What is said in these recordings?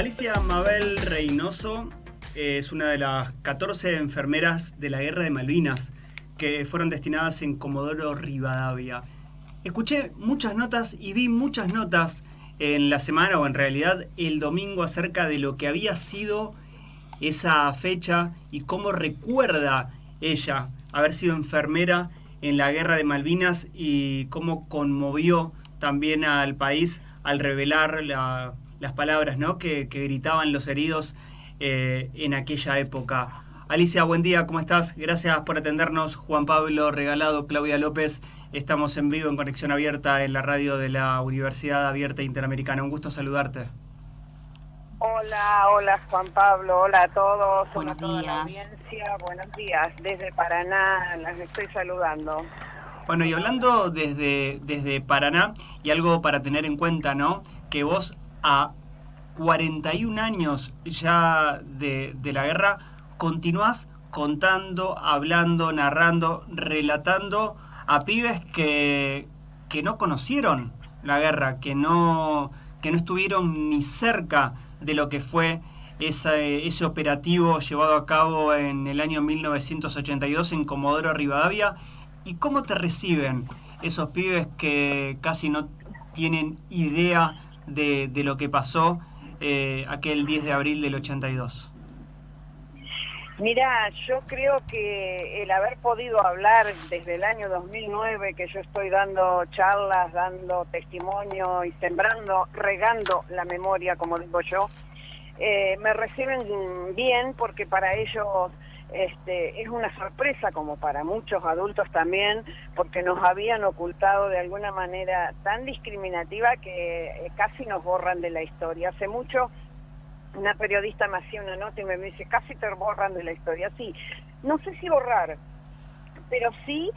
Alicia Mabel Reynoso es una de las 14 enfermeras de la Guerra de Malvinas que fueron destinadas en Comodoro Rivadavia. Escuché muchas notas y vi muchas notas en la semana o en realidad el domingo acerca de lo que había sido esa fecha y cómo recuerda ella haber sido enfermera en la guerra de Malvinas y cómo conmovió también al país al revelar las palabras ¿no? que, gritaban los heridos eh, en aquella época. Alicia, buen día, ¿cómo estás? Gracias por atendernos. Juan Pablo Regalado, Claudia López. Estamos en vivo en Conexión Abierta en la radio de la Universidad Abierta Interamericana. Un gusto saludarte. Hola, hola Juan Pablo, hola a todos, buenos hola a días. la audiencia, buenos días, desde Paraná las estoy saludando. Bueno, y hablando desde, desde Paraná, y algo para tener en cuenta, ¿no? Que vos a 41 años ya de, la guerra continuás contando, hablando, narrando, relatando a pibes que, que no conocieron la guerra, que no, que no estuvieron ni cerca de lo que fue ese operativo llevado a cabo en el año 1982 en Comodoro Rivadavia. ¿Y cómo te reciben esos pibes que casi no tienen idea de, de lo que pasó eh, aquel 10 de abril del 82? Mira, yo creo que el haber podido hablar desde el año 2009, que yo estoy dando charlas, dando testimonio y sembrando, regando la memoria, como digo yo, eh, me reciben bien porque para ellos este, es una sorpresa, como para muchos adultos también, porque nos habían ocultado de alguna manera tan discriminativa que eh, casi nos borran de la historia. Hace mucho una periodista me hacía una nota y me dice, casi te borran de la historia. Sí, no sé si borrar, pero sí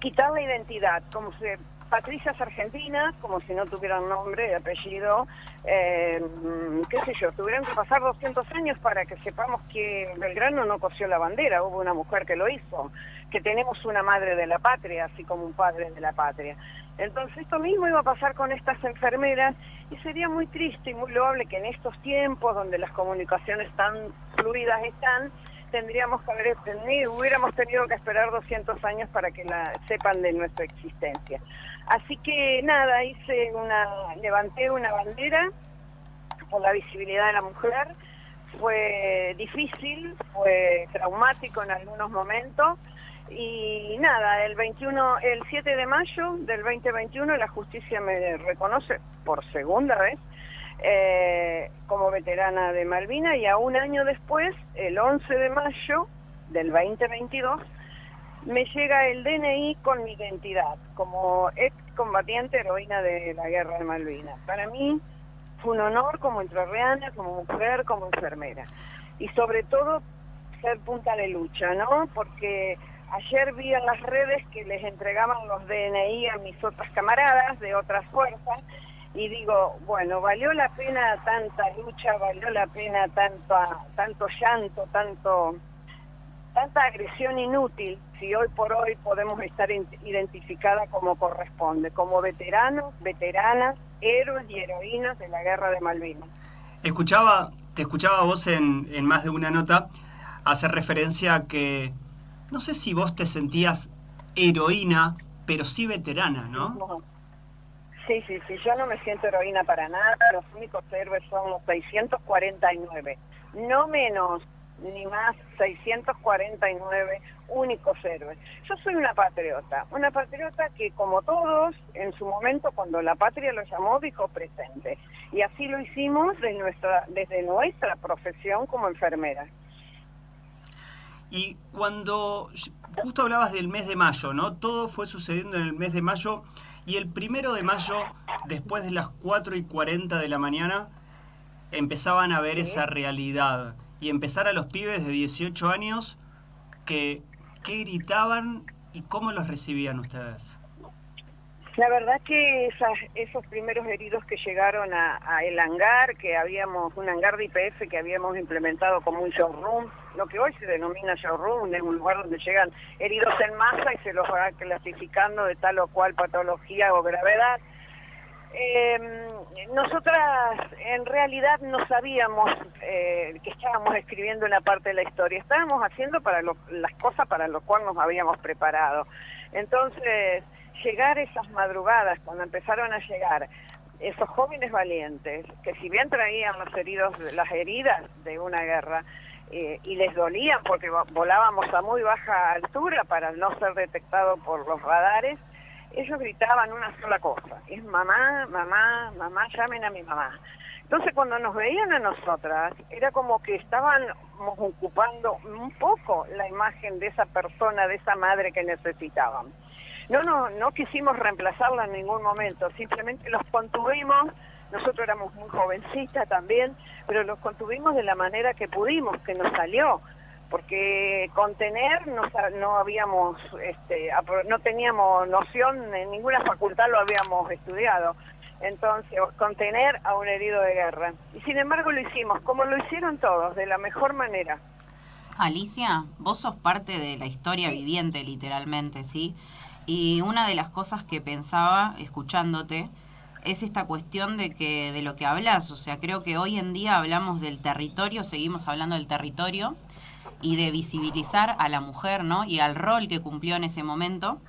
quitar la identidad, como si Patricias Argentinas, como si no tuvieran nombre y apellido, eh, qué sé yo, tuvieran que pasar 200 años para que sepamos que Belgrano no cosió la bandera, hubo una mujer que lo hizo, que tenemos una madre de la patria, así como un padre de la patria. Entonces esto mismo iba a pasar con estas enfermeras y sería muy triste y muy loable que en estos tiempos donde las comunicaciones tan fluidas están, tendríamos que haber tenido, hubiéramos tenido que esperar 200 años para que la, sepan de nuestra existencia. Así que nada, hice una, levanté una bandera por la visibilidad de la mujer, fue difícil, fue traumático en algunos momentos, y nada, el 21, el 7 de mayo del 2021 la justicia me reconoce por segunda vez eh, como veterana de Malvina y a un año después, el 11 de mayo del 2022, me llega el DNI con mi identidad como ex combatiente heroína de la guerra de Malvinas. Para mí fue un honor como entrerriana, como mujer, como enfermera. Y sobre todo ser punta de lucha, ¿no? Porque ayer vi en las redes que les entregaban los DNI a mis otras camaradas de otras fuerzas y digo, bueno, valió la pena tanta lucha, valió la pena tanto, tanto llanto, tanto tanta agresión inútil si hoy por hoy podemos estar identificada como corresponde, como veteranos, veteranas, héroes y heroínas de la guerra de Malvinas. Escuchaba, te escuchaba vos en, en más de una nota hacer referencia a que no sé si vos te sentías heroína, pero sí veterana, ¿no? no. Sí, sí, sí, yo no me siento heroína para nada, los únicos héroes son los 649, no menos ni más 649 únicos héroes. Yo soy una patriota, una patriota que como todos, en su momento cuando la patria lo llamó, dijo presente. Y así lo hicimos desde nuestra, desde nuestra profesión como enfermera. Y cuando justo hablabas del mes de mayo, ¿no? Todo fue sucediendo en el mes de mayo y el primero de mayo, después de las 4 y 40 de la mañana, empezaban a ver esa realidad y empezar a los pibes de 18 años que, que gritaban y cómo los recibían ustedes. La verdad que esas, esos primeros heridos que llegaron a, a, el hangar, que habíamos, un hangar de IPF que habíamos implementado como un showroom, lo que hoy se denomina showroom, es un lugar donde llegan heridos en masa y se los va clasificando de tal o cual patología o gravedad. Em, nosotras en realidad no sabíamos eh, que estábamos escribiendo una parte de la historia, estábamos haciendo para las cosas para lo cual nos habíamos preparado. Entonces, llegar esas madrugadas, cuando empezaron a llegar esos jóvenes valientes, que si bien traían los heridos, las heridas de una guerra, eh, y les dolían porque volábamos a muy baja altura para no ser detectados por los radares, ellos gritaban una sola cosa, es mamá, mamá, mamá, llamen a mi mamá. Entonces cuando nos veían a nosotras, era como que estábamos ocupando un poco la imagen de esa persona, de esa madre que necesitaban. No, no, no quisimos reemplazarla en ningún momento, simplemente los contuvimos, nosotros éramos muy jovencitas también, pero los contuvimos de la manera que pudimos, que nos salió porque contener no, no habíamos, este, no teníamos noción, en ninguna facultad lo habíamos estudiado. Entonces, contener a un herido de guerra. Y sin embargo lo hicimos, como lo hicieron todos, de la mejor manera. Alicia, vos sos parte de la historia viviente, literalmente, ¿sí? Y una de las cosas que pensaba, escuchándote, es esta cuestión de que de lo que hablas, o sea, creo que hoy en día hablamos del territorio, seguimos hablando del territorio, y de visibilizar a la mujer, ¿no? Y al rol que cumplió en ese momento.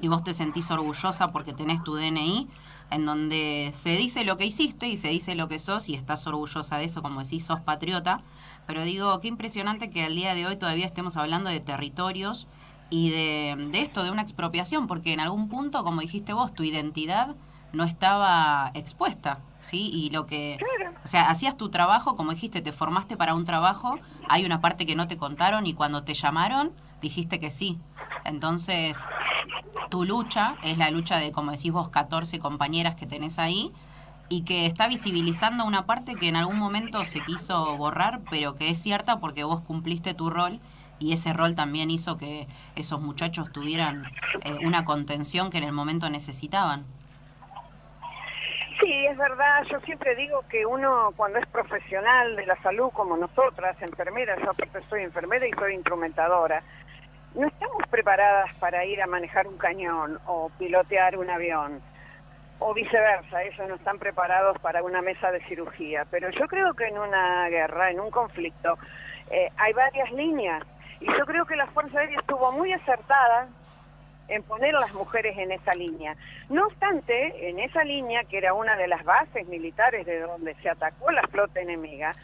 Y vos te sentís orgullosa porque tenés tu DNI, en donde se dice lo que hiciste y se dice lo que sos y estás orgullosa de eso, como decís, sos patriota. Pero digo, qué impresionante que al día de hoy todavía estemos hablando de territorios y de, de esto, de una expropiación, porque en algún punto, como dijiste vos, tu identidad no estaba expuesta. ¿sí? Y lo que, o sea, hacías tu trabajo, como dijiste, te formaste para un trabajo, hay una parte que no te contaron y cuando te llamaron dijiste que sí. Entonces, tu lucha es la lucha de, como decís vos, 14 compañeras que tenés ahí y que está visibilizando una parte que en algún momento se quiso borrar, pero que es cierta porque vos cumpliste tu rol y ese rol también hizo que esos muchachos tuvieran eh, una contención que en el momento necesitaban. Sí, es verdad. Yo siempre digo que uno cuando es profesional de la salud como nosotras, enfermeras, yo soy enfermera y soy instrumentadora, no estamos preparadas para ir a manejar un cañón o pilotear un avión o viceversa, ellos no están preparados para una mesa de cirugía. Pero yo creo que en una guerra, en un conflicto, eh, hay varias líneas y yo creo que la Fuerza Aérea estuvo muy acertada en poner a las mujeres en esa línea. No obstante, en esa línea, que era una de las bases militares de donde se atacó la flota enemiga,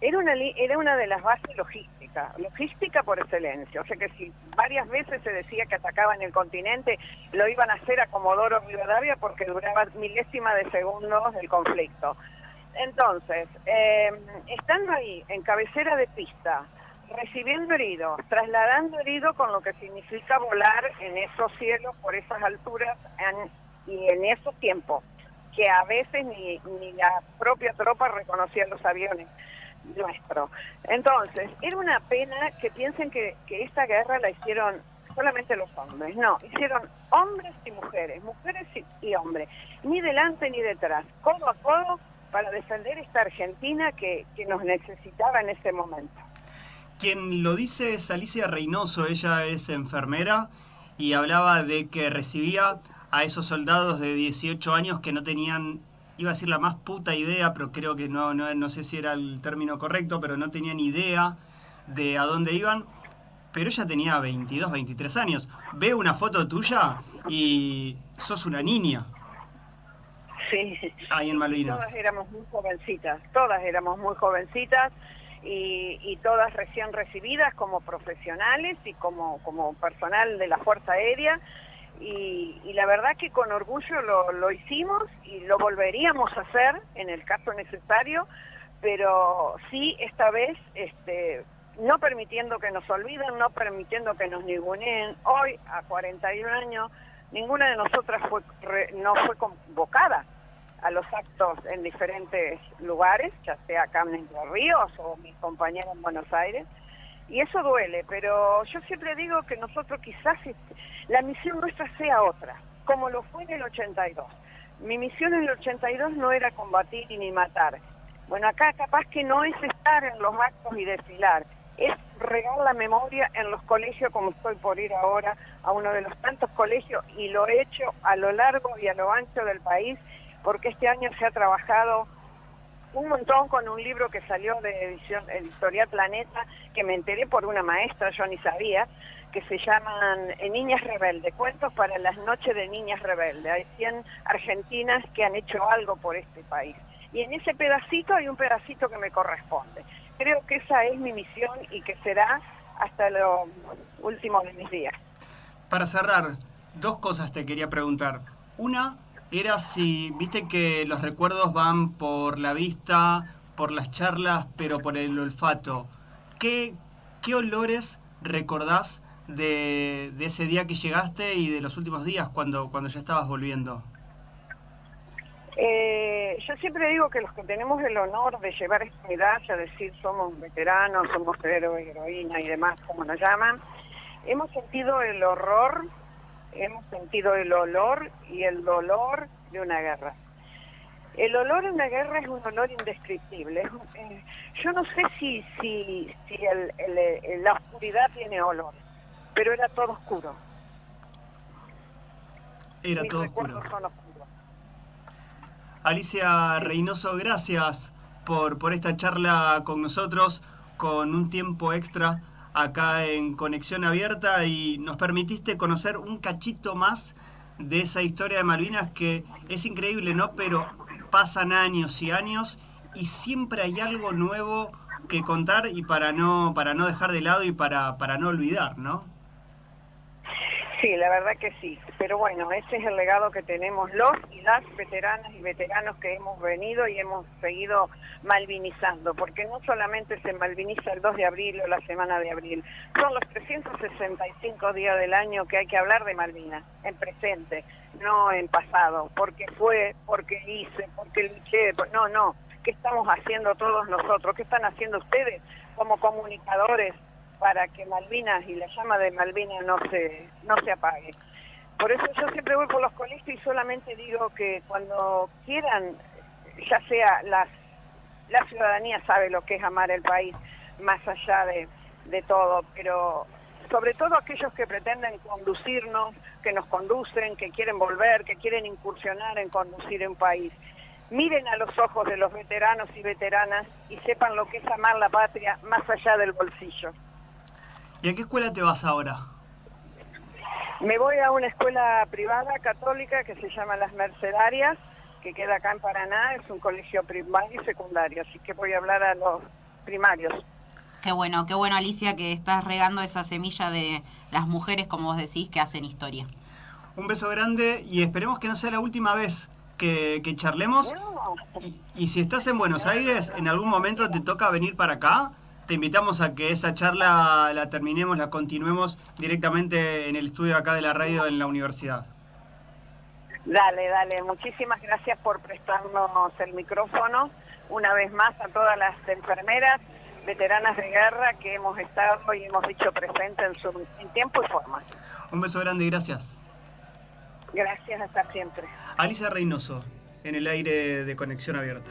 era una, era una de las bases logísticas, logística por excelencia. O sea que si varias veces se decía que atacaban el continente, lo iban a hacer a Comodoro Rivadavia porque duraba milésima de segundos el conflicto. Entonces, eh, estando ahí, en cabecera de pista, recibiendo heridos, trasladando heridos con lo que significa volar en esos cielos, por esas alturas y en esos tiempos, que a veces ni, la propia tropa reconocía los aviones nuestros. Entonces, era una pena que piensen que, que esta guerra la hicieron solamente los hombres, no, hicieron hombres y mujeres, mujeres y, hombres, ni delante ni detrás, codo a codo para defender esta Argentina que, que nos necesitaba en ese momento. Quien lo dice es Alicia Reynoso, ella es enfermera y hablaba de que recibía a esos soldados de 18 años que no tenían, iba a decir la más puta idea, pero creo que no, no, no sé si era el término correcto, pero no tenían idea de a dónde iban. Pero ella tenía 22, 23 años. Ve una foto tuya y sos una niña. Sí. Ahí en Malvinas. Todas éramos muy jovencitas, todas éramos muy jovencitas y, todas recién recibidas como profesionales y como, como personal de la Fuerza Aérea. Y, la verdad que con orgullo lo, hicimos y lo volveríamos a hacer en el caso necesario, pero sí esta vez este, no permitiendo que nos olviden, no permitiendo que nos ninguneen. Hoy, a 41 años, ninguna de nosotras fue, no fue convocada a los actos en diferentes lugares, ya sea acá en Entre Ríos o mis compañeros en Buenos Aires, y eso duele, pero yo siempre digo que nosotros quizás la misión nuestra sea otra, como lo fue en el 82. Mi misión en el 82 no era combatir ni matar. Bueno, acá capaz que no es estar en los actos y desfilar, es regar la memoria en los colegios, como estoy por ir ahora a uno de los tantos colegios, y lo he hecho a lo largo y a lo ancho del país, porque este año se ha trabajado un montón con un libro que salió de Editorial Planeta, que me enteré por una maestra, yo ni sabía, que se llaman eh, Niñas Rebeldes, cuentos para las noches de Niñas Rebeldes. Hay 100 argentinas que han hecho algo por este país. Y en ese pedacito hay un pedacito que me corresponde. Creo que esa es mi misión y que será hasta lo último de mis días. Para cerrar, dos cosas te quería preguntar. Una era si, viste que los recuerdos van por la vista, por las charlas, pero por el olfato. ¿Qué, qué olores recordás de, ese día que llegaste y de los últimos días cuando, cuando ya estabas volviendo? Eh, yo siempre digo que los que tenemos el honor de llevar esta medalla, decir somos veteranos, somos héroes, heroína y demás, como nos llaman, hemos sentido el horror, hemos sentido el olor y el dolor de una guerra. El olor en una guerra es un olor indescriptible. Eh, yo no sé si, si, si la oscuridad tiene olor, pero era todo oscuro. Era todo oscuro. Alicia Reynoso, gracias por, por esta charla con nosotros, con un tiempo extra acá en Conexión Abierta y nos permitiste conocer un cachito más de esa historia de Malvinas que es increíble, ¿no? Pero pasan años y años y siempre hay algo nuevo que contar y para no, para no dejar de lado y para, para no olvidar, ¿no? Sí, la verdad que sí. Pero bueno, ese es el legado que tenemos los y las veteranas y veteranos que hemos venido y hemos seguido malvinizando, porque no solamente se malviniza el 2 de abril o la semana de abril, son los 365 días del año que hay que hablar de Malvinas, en presente, no en pasado, porque fue, porque hice, porque luché, no, no. ¿Qué estamos haciendo todos nosotros? ¿Qué están haciendo ustedes como comunicadores? Para que Malvinas y la llama de Malvinas no se, no se apague. Por eso yo siempre voy por los colegios y solamente digo que cuando quieran, ya sea las, la ciudadanía sabe lo que es amar el país, más allá de, de todo, pero sobre todo aquellos que pretenden conducirnos, que nos conducen, que quieren volver, que quieren incursionar en conducir un país. Miren a los ojos de los veteranos y veteranas y sepan lo que es amar la patria más allá del bolsillo. ¿Y a qué escuela te vas ahora? Me voy a una escuela privada católica que se llama Las Mercedarias, que queda acá en Paraná, es un colegio primario y secundario, así que voy a hablar a los primarios. Qué bueno, qué bueno Alicia que estás regando esa semilla de las mujeres, como vos decís, que hacen historia. Un beso grande y esperemos que no sea la última vez que, charlemos. Y, y si estás en Buenos Aires, en algún momento te toca venir para acá te invitamos a que esa charla la terminemos, la continuemos directamente en el estudio acá de la radio en la universidad. Dale, dale. Muchísimas gracias por prestarnos el micrófono. Una vez más a todas las enfermeras, veteranas de guerra que hemos estado y hemos dicho presente en, su, en tiempo y forma. Un beso grande y gracias. Gracias, hasta siempre. Alicia Reynoso, en el aire de Conexión Abierta.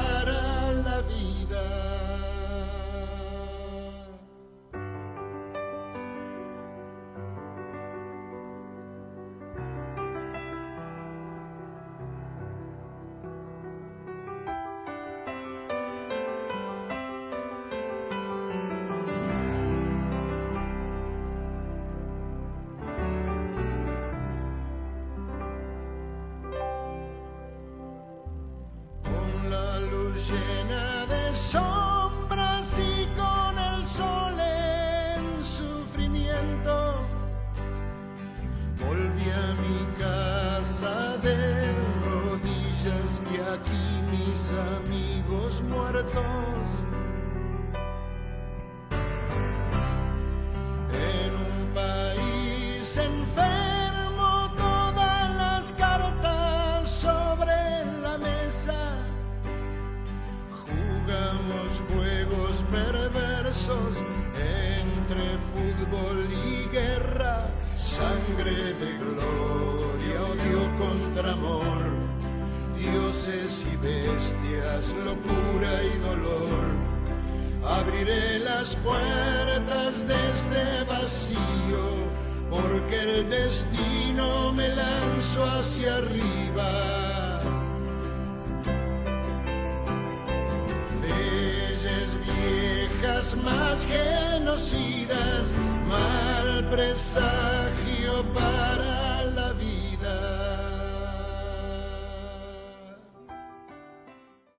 marathons bestias, locura y dolor. Abriré las puertas de este vacío, porque el destino me lanzó hacia arriba. Leyes viejas más genocidas, mal presagio